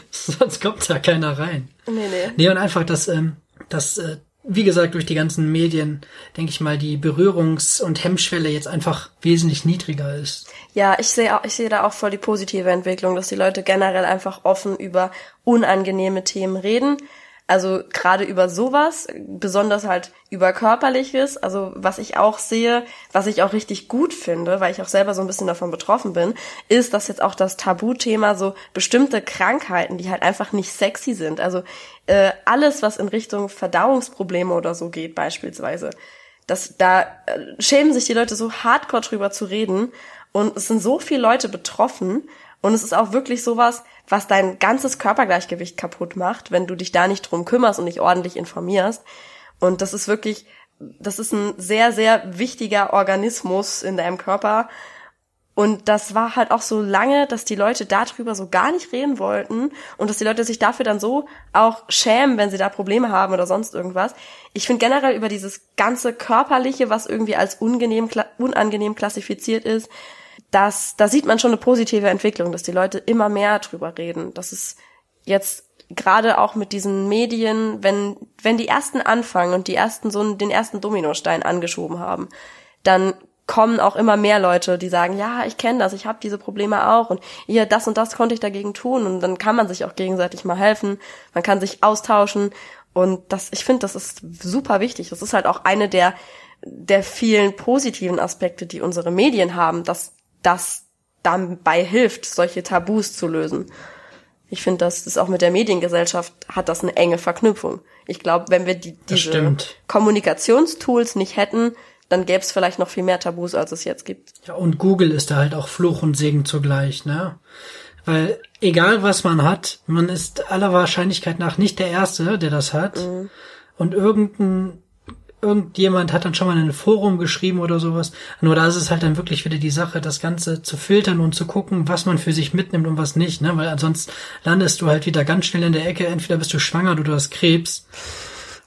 sonst kommt da keiner rein. Nee, nee. Nee, und einfach, dass, ähm, dass äh, wie gesagt, durch die ganzen Medien, denke ich mal, die Berührungs- und Hemmschwelle jetzt einfach wesentlich niedriger ist. Ja, ich sehe ich sehe da auch voll die positive Entwicklung, dass die Leute generell einfach offen über unangenehme Themen reden. Also gerade über sowas, besonders halt über körperliches, also was ich auch sehe, was ich auch richtig gut finde, weil ich auch selber so ein bisschen davon betroffen bin, ist, dass jetzt auch das Tabuthema so bestimmte Krankheiten, die halt einfach nicht sexy sind, also äh, alles, was in Richtung Verdauungsprobleme oder so geht beispielsweise, dass da äh, schämen sich die Leute so hardcore drüber zu reden. Und es sind so viele Leute betroffen und es ist auch wirklich sowas, was dein ganzes Körpergleichgewicht kaputt macht, wenn du dich da nicht drum kümmerst und nicht ordentlich informierst. Und das ist wirklich, das ist ein sehr, sehr wichtiger Organismus in deinem Körper. Und das war halt auch so lange, dass die Leute darüber so gar nicht reden wollten und dass die Leute sich dafür dann so auch schämen, wenn sie da Probleme haben oder sonst irgendwas. Ich finde generell über dieses ganze Körperliche, was irgendwie als unangenehm, unangenehm klassifiziert ist, das, da sieht man schon eine positive Entwicklung, dass die Leute immer mehr drüber reden. Das ist jetzt gerade auch mit diesen Medien, wenn, wenn die ersten anfangen und die ersten so den ersten Dominostein angeschoben haben, dann kommen auch immer mehr Leute, die sagen, ja, ich kenne das, ich habe diese Probleme auch und hier das und das konnte ich dagegen tun und dann kann man sich auch gegenseitig mal helfen, man kann sich austauschen und das, ich finde, das ist super wichtig. Das ist halt auch eine der der vielen positiven Aspekte, die unsere Medien haben, dass das dabei hilft, solche Tabus zu lösen. Ich finde, das ist auch mit der Mediengesellschaft hat das eine enge Verknüpfung. Ich glaube, wenn wir die, diese Kommunikationstools nicht hätten, dann gäbe es vielleicht noch viel mehr Tabus, als es jetzt gibt. Ja, und Google ist da halt auch Fluch und Segen zugleich, ne? Weil egal was man hat, man ist aller Wahrscheinlichkeit nach nicht der Erste, der das hat. Mhm. Und irgendein irgendjemand hat dann schon mal in ein Forum geschrieben oder sowas. Nur da ist es halt dann wirklich wieder die Sache, das Ganze zu filtern und zu gucken, was man für sich mitnimmt und was nicht, ne? Weil sonst landest du halt wieder ganz schnell in der Ecke, entweder bist du schwanger oder du hast Krebs.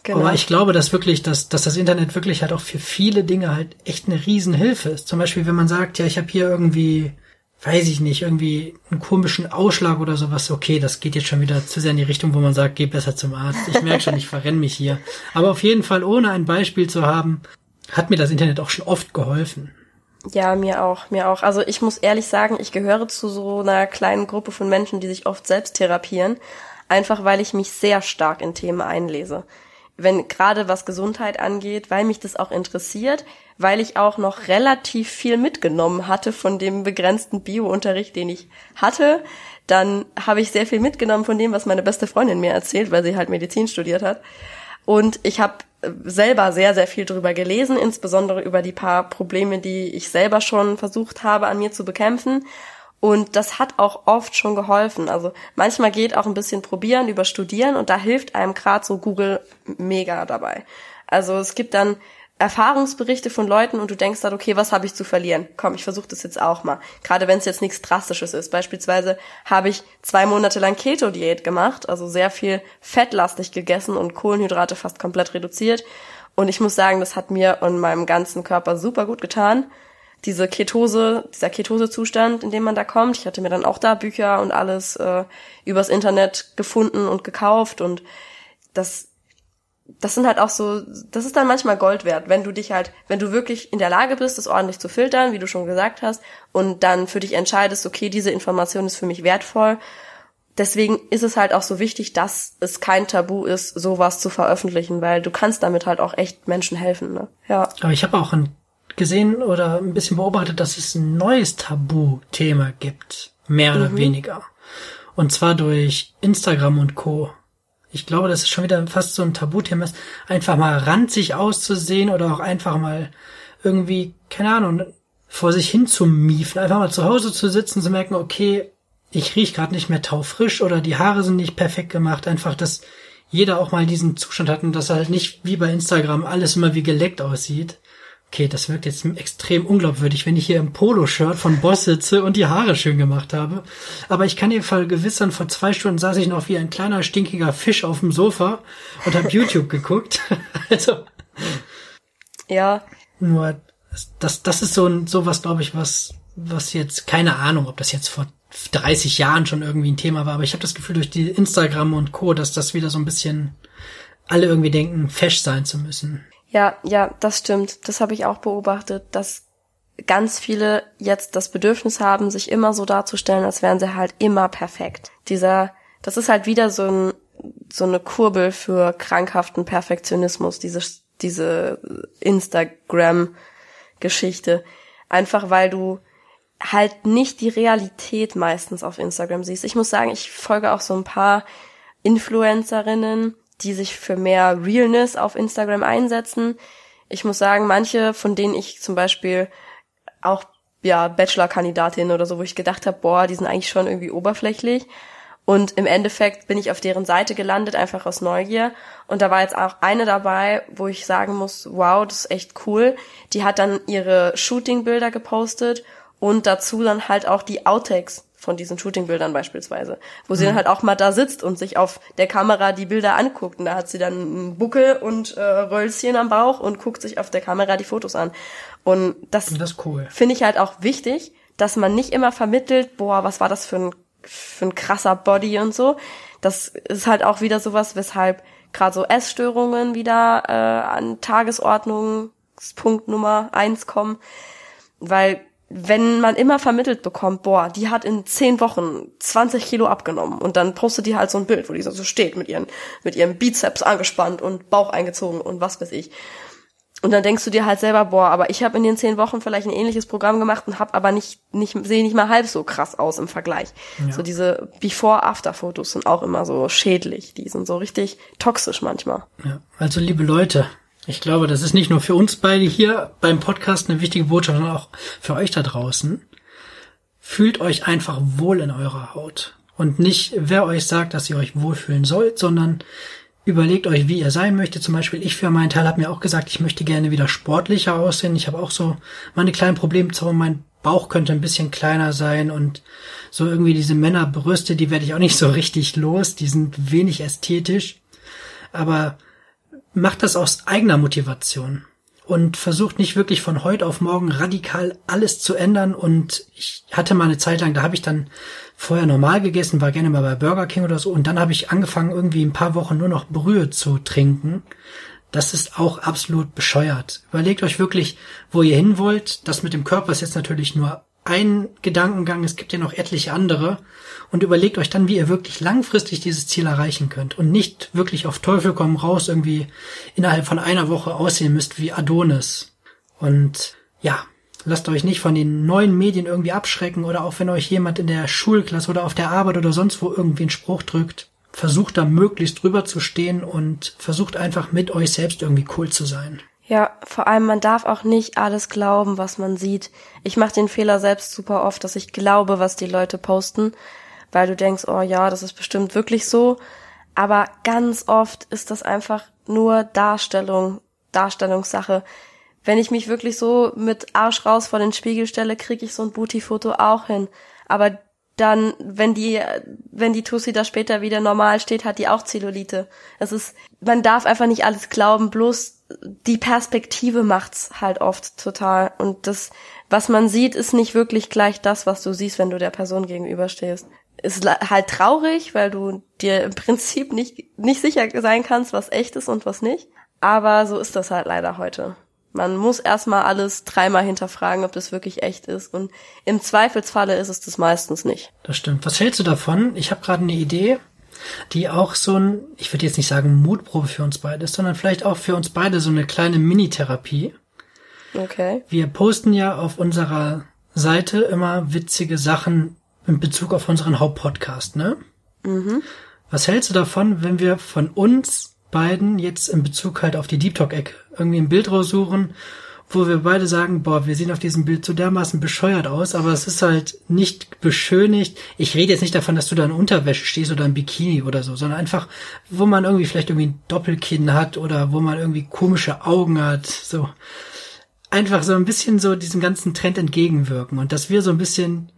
Genau. Aber ich glaube, dass wirklich, dass, dass das Internet wirklich halt auch für viele Dinge halt echt eine Riesenhilfe ist. Zum Beispiel, wenn man sagt, ja, ich habe hier irgendwie weiß ich nicht, irgendwie einen komischen Ausschlag oder sowas, okay, das geht jetzt schon wieder zu sehr in die Richtung, wo man sagt, geh besser zum Arzt. Ich merke schon, ich verrenne mich hier. Aber auf jeden Fall, ohne ein Beispiel zu haben, hat mir das Internet auch schon oft geholfen. Ja, mir auch, mir auch. Also ich muss ehrlich sagen, ich gehöre zu so einer kleinen Gruppe von Menschen, die sich oft selbst therapieren, einfach weil ich mich sehr stark in Themen einlese wenn gerade was Gesundheit angeht, weil mich das auch interessiert, weil ich auch noch relativ viel mitgenommen hatte von dem begrenzten Bio-Unterricht, den ich hatte. Dann habe ich sehr viel mitgenommen von dem, was meine beste Freundin mir erzählt, weil sie halt Medizin studiert hat. Und ich habe selber sehr, sehr viel drüber gelesen, insbesondere über die paar Probleme, die ich selber schon versucht habe, an mir zu bekämpfen. Und das hat auch oft schon geholfen. Also manchmal geht auch ein bisschen probieren über Studieren und da hilft einem gerade so Google mega dabei. Also es gibt dann Erfahrungsberichte von Leuten und du denkst dann, okay, was habe ich zu verlieren? Komm, ich versuche das jetzt auch mal. Gerade wenn es jetzt nichts Drastisches ist. Beispielsweise habe ich zwei Monate lang Keto-Diät gemacht, also sehr viel fettlastig gegessen und Kohlenhydrate fast komplett reduziert. Und ich muss sagen, das hat mir und meinem ganzen Körper super gut getan diese Ketose, dieser Ketosezustand, in dem man da kommt. Ich hatte mir dann auch da Bücher und alles äh, übers Internet gefunden und gekauft und das das sind halt auch so, das ist dann manchmal Gold wert, wenn du dich halt, wenn du wirklich in der Lage bist, das ordentlich zu filtern, wie du schon gesagt hast, und dann für dich entscheidest, okay, diese Information ist für mich wertvoll. Deswegen ist es halt auch so wichtig, dass es kein Tabu ist, sowas zu veröffentlichen, weil du kannst damit halt auch echt Menschen helfen, ne? Ja. Aber ich habe auch ein gesehen oder ein bisschen beobachtet, dass es ein neues Tabuthema gibt. Mehr mhm. oder weniger. Und zwar durch Instagram und Co. Ich glaube, dass es schon wieder fast so ein Tabuthema ist, einfach mal ranzig auszusehen oder auch einfach mal irgendwie, keine Ahnung, vor sich hin zu miefen, einfach mal zu Hause zu sitzen, zu merken, okay, ich riech gerade nicht mehr taufrisch oder die Haare sind nicht perfekt gemacht, einfach, dass jeder auch mal diesen Zustand hat und dass halt nicht wie bei Instagram alles immer wie geleckt aussieht. Okay, das wirkt jetzt extrem unglaubwürdig, wenn ich hier im Poloshirt von Boss sitze und die Haare schön gemacht habe. Aber ich kann dir vergewissern, vor zwei Stunden saß ich noch wie ein kleiner stinkiger Fisch auf dem Sofa und habe YouTube geguckt. also. Ja. Nur, das, das ist so ein, sowas, glaube ich, was, was jetzt, keine Ahnung, ob das jetzt vor 30 Jahren schon irgendwie ein Thema war, aber ich habe das Gefühl durch die Instagram und Co., dass das wieder so ein bisschen alle irgendwie denken, fesch sein zu müssen. Ja, ja, das stimmt. Das habe ich auch beobachtet, dass ganz viele jetzt das Bedürfnis haben, sich immer so darzustellen, als wären sie halt immer perfekt. Dieser, das ist halt wieder so ein, so eine Kurbel für krankhaften Perfektionismus, diese, diese Instagram-Geschichte. Einfach weil du halt nicht die Realität meistens auf Instagram siehst. Ich muss sagen, ich folge auch so ein paar Influencerinnen, die sich für mehr Realness auf Instagram einsetzen. Ich muss sagen, manche, von denen ich zum Beispiel auch ja Bachelor-Kandidatin oder so, wo ich gedacht habe, boah, die sind eigentlich schon irgendwie oberflächlich. Und im Endeffekt bin ich auf deren Seite gelandet, einfach aus Neugier. Und da war jetzt auch eine dabei, wo ich sagen muss, wow, das ist echt cool. Die hat dann ihre Shooting-Bilder gepostet und dazu dann halt auch die Outtakes von diesen Shootingbildern beispielsweise, wo sie mhm. dann halt auch mal da sitzt und sich auf der Kamera die Bilder anguckt und da hat sie dann einen Buckel und äh, Röllchen am Bauch und guckt sich auf der Kamera die Fotos an. Und das, das cool. finde ich halt auch wichtig, dass man nicht immer vermittelt, boah, was war das für ein, für ein krasser Body und so. Das ist halt auch wieder sowas, weshalb gerade so Essstörungen wieder äh, an Tagesordnungspunkt Nummer eins kommen, weil wenn man immer vermittelt bekommt, boah, die hat in zehn Wochen 20 Kilo abgenommen und dann postet die halt so ein Bild, wo die so steht mit ihren, mit ihrem Bizeps angespannt und Bauch eingezogen und was weiß ich. Und dann denkst du dir halt selber, boah, aber ich habe in den zehn Wochen vielleicht ein ähnliches Programm gemacht und habe aber nicht, nicht sehe nicht mal halb so krass aus im Vergleich. Ja. So diese Before-After-Fotos sind auch immer so schädlich. Die sind so richtig toxisch manchmal. Ja, also liebe Leute, ich glaube, das ist nicht nur für uns beide hier beim Podcast eine wichtige Botschaft, sondern auch für euch da draußen. Fühlt euch einfach wohl in eurer Haut. Und nicht, wer euch sagt, dass ihr euch wohlfühlen sollt, sondern Überlegt euch, wie ihr sein möchtet. Zum Beispiel ich für meinen Teil habe mir auch gesagt, ich möchte gerne wieder sportlicher aussehen. Ich habe auch so meine kleinen Problemzonen. Mein Bauch könnte ein bisschen kleiner sein und so irgendwie diese Männerbrüste, die werde ich auch nicht so richtig los. Die sind wenig ästhetisch. Aber macht das aus eigener Motivation und versucht nicht wirklich von heute auf morgen radikal alles zu ändern. Und ich hatte mal eine Zeit lang, da habe ich dann vorher normal gegessen, war gerne mal bei Burger King oder so. Und dann habe ich angefangen, irgendwie ein paar Wochen nur noch Brühe zu trinken. Das ist auch absolut bescheuert. Überlegt euch wirklich, wo ihr hin wollt. Das mit dem Körper ist jetzt natürlich nur ein Gedankengang. Es gibt ja noch etliche andere und überlegt euch dann, wie ihr wirklich langfristig dieses Ziel erreichen könnt und nicht wirklich auf Teufel komm raus irgendwie innerhalb von einer Woche aussehen müsst wie Adonis. Und ja, lasst euch nicht von den neuen Medien irgendwie abschrecken oder auch wenn euch jemand in der Schulklasse oder auf der Arbeit oder sonst wo irgendwie einen Spruch drückt, versucht da möglichst drüber zu stehen und versucht einfach mit euch selbst irgendwie cool zu sein. Ja, vor allem man darf auch nicht alles glauben, was man sieht. Ich mache den Fehler selbst super oft, dass ich glaube, was die Leute posten weil du denkst, oh ja, das ist bestimmt wirklich so. Aber ganz oft ist das einfach nur Darstellung, Darstellungssache. Wenn ich mich wirklich so mit Arsch raus vor den Spiegel stelle, kriege ich so ein Booty-Foto auch hin. Aber dann, wenn die, wenn die Tussi da später wieder normal steht, hat die auch Zellulite. Es ist, man darf einfach nicht alles glauben, bloß die Perspektive macht's halt oft total. Und das, was man sieht, ist nicht wirklich gleich das, was du siehst, wenn du der Person gegenüberstehst ist halt traurig, weil du dir im Prinzip nicht, nicht sicher sein kannst, was echt ist und was nicht. Aber so ist das halt leider heute. Man muss erstmal alles dreimal hinterfragen, ob das wirklich echt ist. Und im Zweifelsfalle ist es das meistens nicht. Das stimmt. Was hältst du davon? Ich habe gerade eine Idee, die auch so ein, ich würde jetzt nicht sagen Mutprobe für uns beide ist, sondern vielleicht auch für uns beide so eine kleine Mini-Therapie. Okay. Wir posten ja auf unserer Seite immer witzige Sachen in Bezug auf unseren Hauptpodcast, ne? Mhm. Was hältst du davon, wenn wir von uns beiden jetzt in Bezug halt auf die Deep Talk-Ecke irgendwie ein Bild raussuchen, wo wir beide sagen, boah, wir sehen auf diesem Bild so dermaßen bescheuert aus, aber es ist halt nicht beschönigt. Ich rede jetzt nicht davon, dass du da in Unterwäsche stehst oder in Bikini oder so, sondern einfach, wo man irgendwie vielleicht irgendwie ein Doppelkinn hat oder wo man irgendwie komische Augen hat, so. Einfach so ein bisschen so diesem ganzen Trend entgegenwirken und dass wir so ein bisschen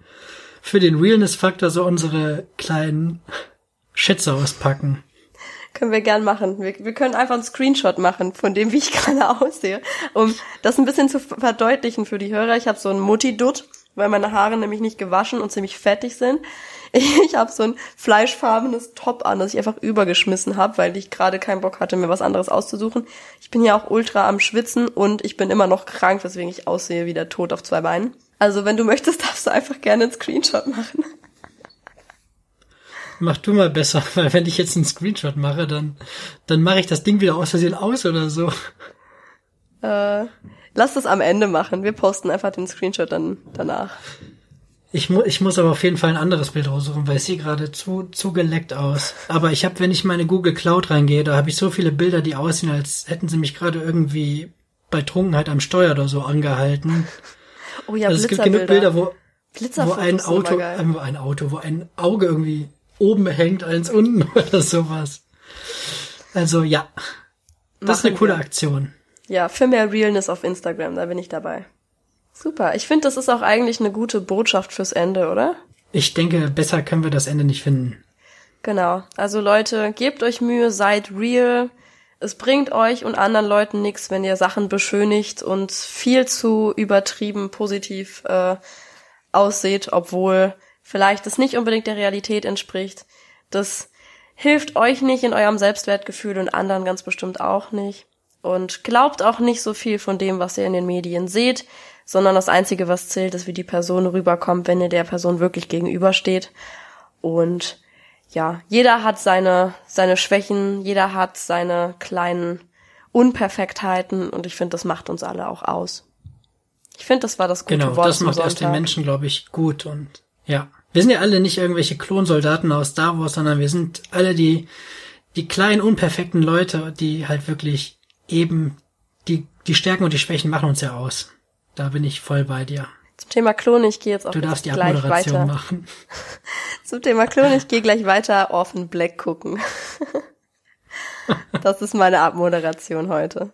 für den Realness-Faktor so unsere kleinen Schätze auspacken. Können wir gern machen. Wir, wir können einfach einen Screenshot machen von dem, wie ich gerade aussehe, um das ein bisschen zu verdeutlichen für die Hörer. Ich habe so einen Mutti-Dutt, weil meine Haare nämlich nicht gewaschen und ziemlich fettig sind. Ich habe so ein fleischfarbenes Top an, das ich einfach übergeschmissen habe, weil ich gerade keinen Bock hatte, mir was anderes auszusuchen. Ich bin ja auch ultra am Schwitzen und ich bin immer noch krank, weswegen ich aussehe wie der Tod auf zwei Beinen. Also wenn du möchtest, darfst du einfach gerne einen Screenshot machen. Mach du mal besser, weil wenn ich jetzt einen Screenshot mache, dann, dann mache ich das Ding wieder aus Versehen aus oder so. Äh, lass das am Ende machen. Wir posten einfach den Screenshot dann danach. Ich, mu ich muss aber auf jeden Fall ein anderes Bild raussuchen, weil es sieht gerade zu, zu geleckt aus. Aber ich habe, wenn ich meine Google Cloud reingehe, da habe ich so viele Bilder, die aussehen, als hätten sie mich gerade irgendwie bei Trunkenheit am Steuer oder so angehalten. Oh ja, also es gibt genug Bilder, wo, wo ein Auto, äh, ein Auto, wo ein Auge irgendwie oben hängt, eins unten oder sowas. Also ja, das Machen ist eine coole wir. Aktion. Ja, für mehr Realness auf Instagram, da bin ich dabei. Super. Ich finde, das ist auch eigentlich eine gute Botschaft fürs Ende, oder? Ich denke, besser können wir das Ende nicht finden. Genau. Also Leute, gebt euch Mühe, seid real es bringt euch und anderen Leuten nichts, wenn ihr Sachen beschönigt und viel zu übertrieben positiv äh, ausseht, obwohl vielleicht es nicht unbedingt der Realität entspricht. Das hilft euch nicht in eurem Selbstwertgefühl und anderen ganz bestimmt auch nicht. Und glaubt auch nicht so viel von dem, was ihr in den Medien seht, sondern das Einzige, was zählt, ist, wie die Person rüberkommt, wenn ihr der Person wirklich gegenübersteht. Und ja, jeder hat seine, seine Schwächen, jeder hat seine kleinen Unperfektheiten und ich finde, das macht uns alle auch aus. Ich finde, das war das gute genau, Wort. Genau, das macht erst den Menschen, glaube ich, gut und ja. Wir sind ja alle nicht irgendwelche Klonsoldaten aus Star Wars, sondern wir sind alle die, die kleinen, unperfekten Leute, die halt wirklich eben die, die Stärken und die Schwächen machen uns ja aus. Da bin ich voll bei dir. Zum Thema Klon, ich gehe jetzt auch du darfst die gleich weiter. machen. Zum Thema Klon, ich gehe gleich weiter Orphan Black gucken. Das ist meine Abmoderation heute.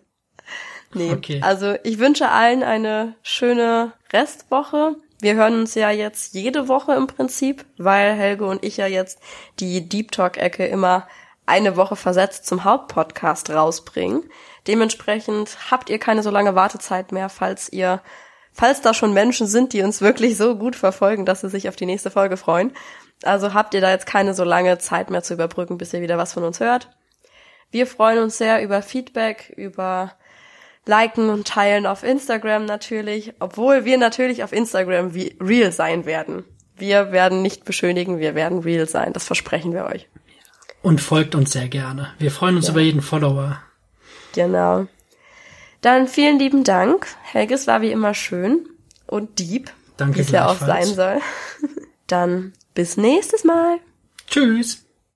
Nee, okay. also ich wünsche allen eine schöne Restwoche. Wir hören uns ja jetzt jede Woche im Prinzip, weil Helge und ich ja jetzt die Deep Talk-Ecke immer eine Woche versetzt zum Hauptpodcast rausbringen. Dementsprechend habt ihr keine so lange Wartezeit mehr, falls ihr, falls da schon Menschen sind, die uns wirklich so gut verfolgen, dass sie sich auf die nächste Folge freuen. Also habt ihr da jetzt keine so lange Zeit mehr zu überbrücken, bis ihr wieder was von uns hört. Wir freuen uns sehr über Feedback, über Liken und Teilen auf Instagram natürlich, obwohl wir natürlich auf Instagram wie real sein werden. Wir werden nicht beschönigen, wir werden real sein, das versprechen wir euch. Und folgt uns sehr gerne. Wir freuen uns ja. über jeden Follower. Genau. Dann vielen lieben Dank. Helge, es war wie immer schön und deep. Wie es ja auch sein soll. Dann bis nächstes Mal. Tschüss.